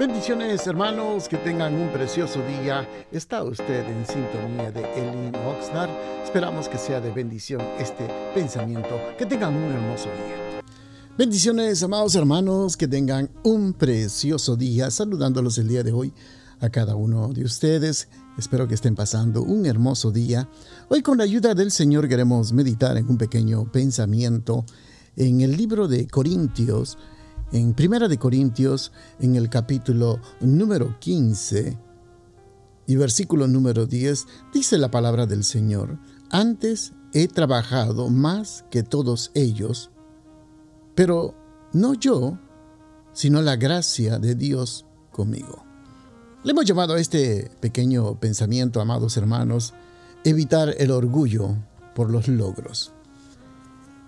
Bendiciones hermanos, que tengan un precioso día. Está usted en sintonía de Elin Oxnard. Esperamos que sea de bendición este pensamiento. Que tengan un hermoso día. Bendiciones amados hermanos, que tengan un precioso día. Saludándolos el día de hoy a cada uno de ustedes. Espero que estén pasando un hermoso día. Hoy con la ayuda del Señor queremos meditar en un pequeño pensamiento en el libro de Corintios en Primera de Corintios, en el capítulo número 15 y versículo número 10, dice la palabra del Señor, antes he trabajado más que todos ellos, pero no yo, sino la gracia de Dios conmigo. Le hemos llamado a este pequeño pensamiento, amados hermanos, evitar el orgullo por los logros.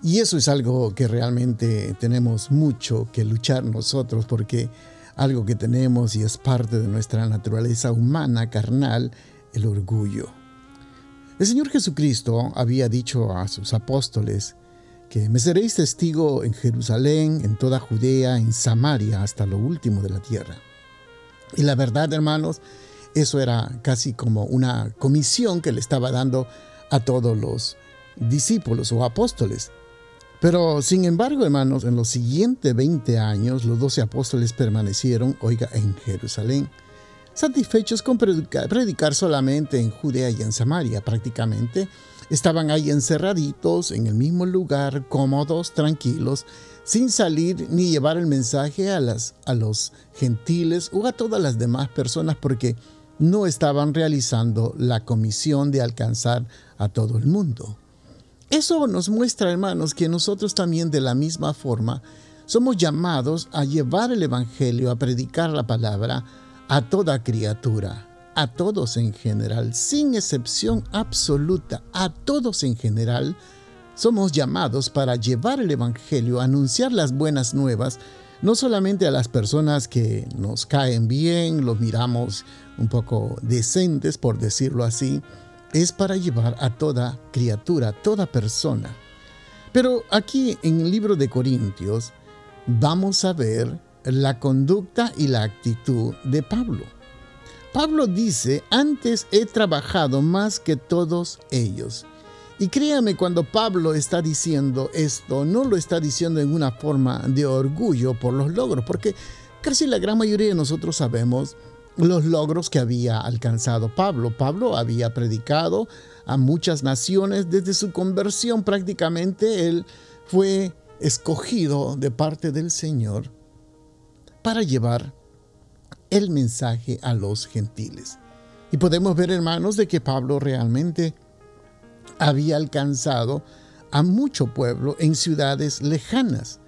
Y eso es algo que realmente tenemos mucho que luchar nosotros porque algo que tenemos y es parte de nuestra naturaleza humana, carnal, el orgullo. El Señor Jesucristo había dicho a sus apóstoles que me seréis testigo en Jerusalén, en toda Judea, en Samaria, hasta lo último de la tierra. Y la verdad, hermanos, eso era casi como una comisión que le estaba dando a todos los discípulos o apóstoles. Pero sin embargo, hermanos, en los siguientes 20 años los doce apóstoles permanecieron, oiga, en Jerusalén, satisfechos con predicar, solamente en Judea y en Samaria. Prácticamente estaban ahí encerraditos en el mismo lugar, cómodos, tranquilos, sin salir ni llevar el mensaje a, las, a los gentiles o a todas las demás personas porque no estaban realizando la comisión de alcanzar a todo el mundo. Eso nos muestra, hermanos, que nosotros también de la misma forma somos llamados a llevar el Evangelio, a predicar la palabra a toda criatura, a todos en general, sin excepción absoluta, a todos en general, somos llamados para llevar el Evangelio, anunciar las buenas nuevas, no solamente a las personas que nos caen bien, los miramos un poco decentes, por decirlo así, es para llevar a toda criatura, toda persona. Pero aquí en el libro de Corintios vamos a ver la conducta y la actitud de Pablo. Pablo dice, antes he trabajado más que todos ellos. Y créame, cuando Pablo está diciendo esto, no lo está diciendo en una forma de orgullo por los logros, porque casi la gran mayoría de nosotros sabemos los logros que había alcanzado Pablo. Pablo había predicado a muchas naciones desde su conversión prácticamente. Él fue escogido de parte del Señor para llevar el mensaje a los gentiles. Y podemos ver, hermanos, de que Pablo realmente había alcanzado a mucho pueblo en ciudades lejanas.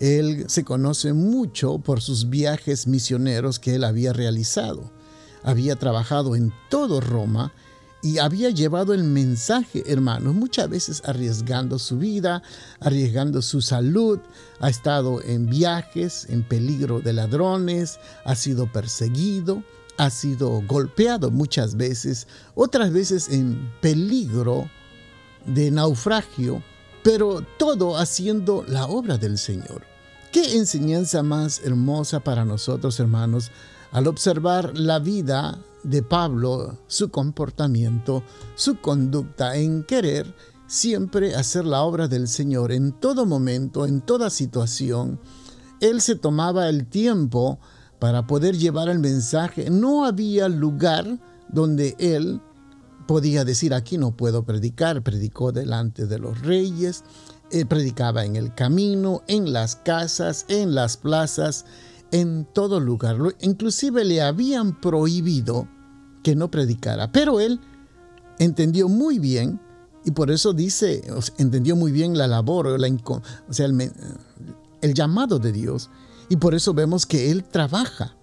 Él se conoce mucho por sus viajes misioneros que él había realizado. Había trabajado en todo Roma y había llevado el mensaje, hermanos, muchas veces arriesgando su vida, arriesgando su salud, ha estado en viajes, en peligro de ladrones, ha sido perseguido, ha sido golpeado muchas veces, otras veces en peligro de naufragio pero todo haciendo la obra del Señor. ¿Qué enseñanza más hermosa para nosotros, hermanos, al observar la vida de Pablo, su comportamiento, su conducta en querer siempre hacer la obra del Señor en todo momento, en toda situación? Él se tomaba el tiempo para poder llevar el mensaje. No había lugar donde él podía decir, aquí no puedo predicar, predicó delante de los reyes, eh, predicaba en el camino, en las casas, en las plazas, en todo lugar. Inclusive le habían prohibido que no predicara, pero él entendió muy bien y por eso dice, entendió muy bien la labor, o sea, el, llamado de Dios y por eso vemos que él trabaja.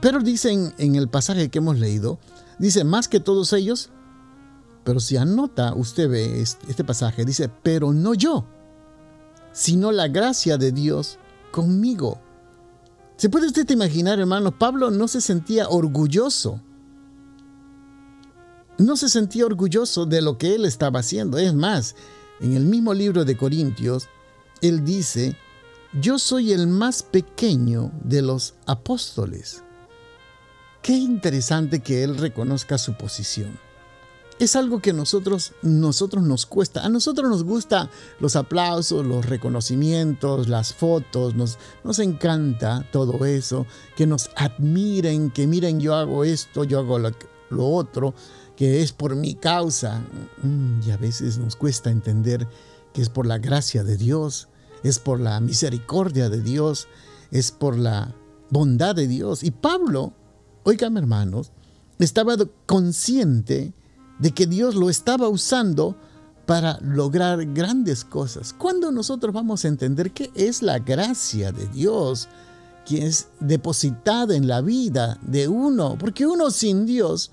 Pero dice en el pasaje que hemos leído, Dice, más que todos ellos, pero si anota, usted ve este pasaje, dice, pero no yo, sino la gracia de Dios conmigo. ¿Se puede usted imaginar, hermano? Pablo no se sentía orgulloso. No se sentía orgulloso de lo que él estaba haciendo. Es más, en el mismo libro de Corintios, él dice yo soy el más pequeño de los apóstoles. Qué interesante que él reconozca su posición. Es algo que nosotros, nosotros nos cuesta. A nosotros nos gusta los aplausos, los reconocimientos, las fotos. Nos, nos encanta todo eso. Que nos admiren, que miren, yo hago esto, yo hago lo, lo otro, que es por mi causa. Mm, y a veces nos cuesta entender que es por la gracia de Dios, es por la misericordia de Dios, es por la bondad de Dios. Y Pablo oigan hermanos, estaba consciente de que Dios lo estaba usando para lograr grandes cosas. ¿Cuándo nosotros vamos a entender qué es la gracia de Dios, que es depositada en la vida de uno? Porque uno sin Dios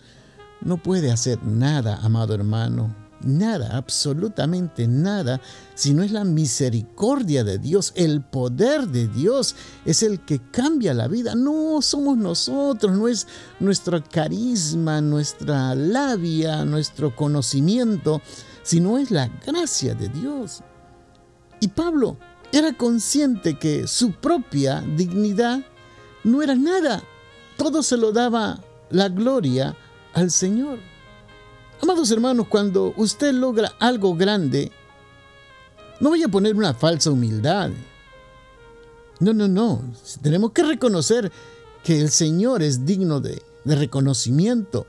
no puede hacer nada, amado hermano nada, absolutamente nada, si no es la misericordia de Dios, el poder de Dios es el que cambia la vida. No somos nosotros, no es nuestro carisma, nuestra labia, nuestro conocimiento, sino es la gracia de Dios. Y Pablo era consciente que su propia dignidad no era nada, todo se lo daba la gloria al Señor. Amados hermanos, cuando usted logra algo grande, no vaya a poner una falsa humildad. No, no, no. Tenemos que reconocer que el Señor es digno de, reconocimiento.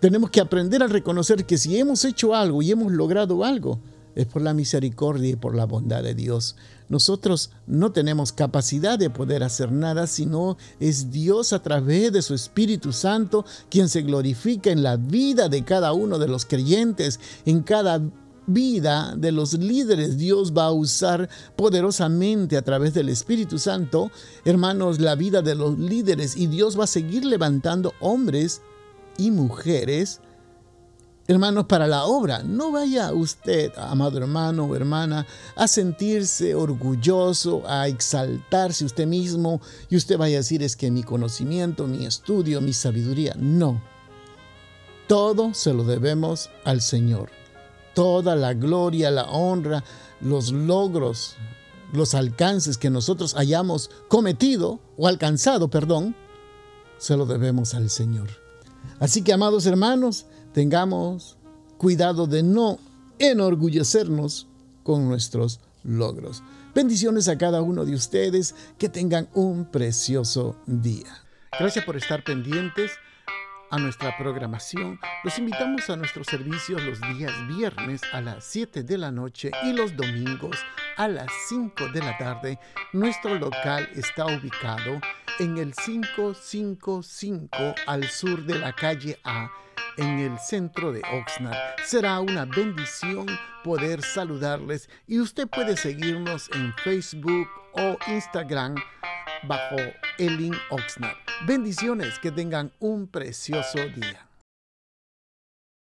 tenemos que aprender a reconocer que si hemos hecho algo y hemos logrado algo, es por la misericordia y por la bondad de Dios. Nosotros no tenemos capacidad de poder hacer nada, sino es Dios a través de su Espíritu Santo quien se glorifica en la vida de cada uno de los creyentes, en cada vida de los líderes Dios va a usar poderosamente a través del Espíritu Santo, hermanos, la vida de los líderes y Dios va a seguir levantando hombres y mujeres hermanos, para la obra. No vaya usted, amado hermano o hermana, a sentirse orgulloso, a exaltarse usted mismo y usted vaya a decir es que mi conocimiento, mi estudio, mi sabiduría. No. Todo se lo debemos al Señor. Toda la gloria, la honra, los logros, los alcances que nosotros hayamos cometido o alcanzado, perdón, se lo debemos al Señor. Así que, amados hermanos, tengamos cuidado de no enorgullecernos con nuestros logros. Bendiciones a cada uno de ustedes, que tengan un precioso día. Gracias por estar pendientes a nuestra programación. Los invitamos a nuestros servicios los días viernes a las 7 de la noche y los domingos a las 5 de la tarde. Nuestro local está ubicado en el 555 al sur de la calle A en el centro de Oxnard. Será una bendición poder saludarles y usted puede seguirnos en Facebook o Instagram bajo Elin Oxnard. Bendiciones, que tengan un precioso día.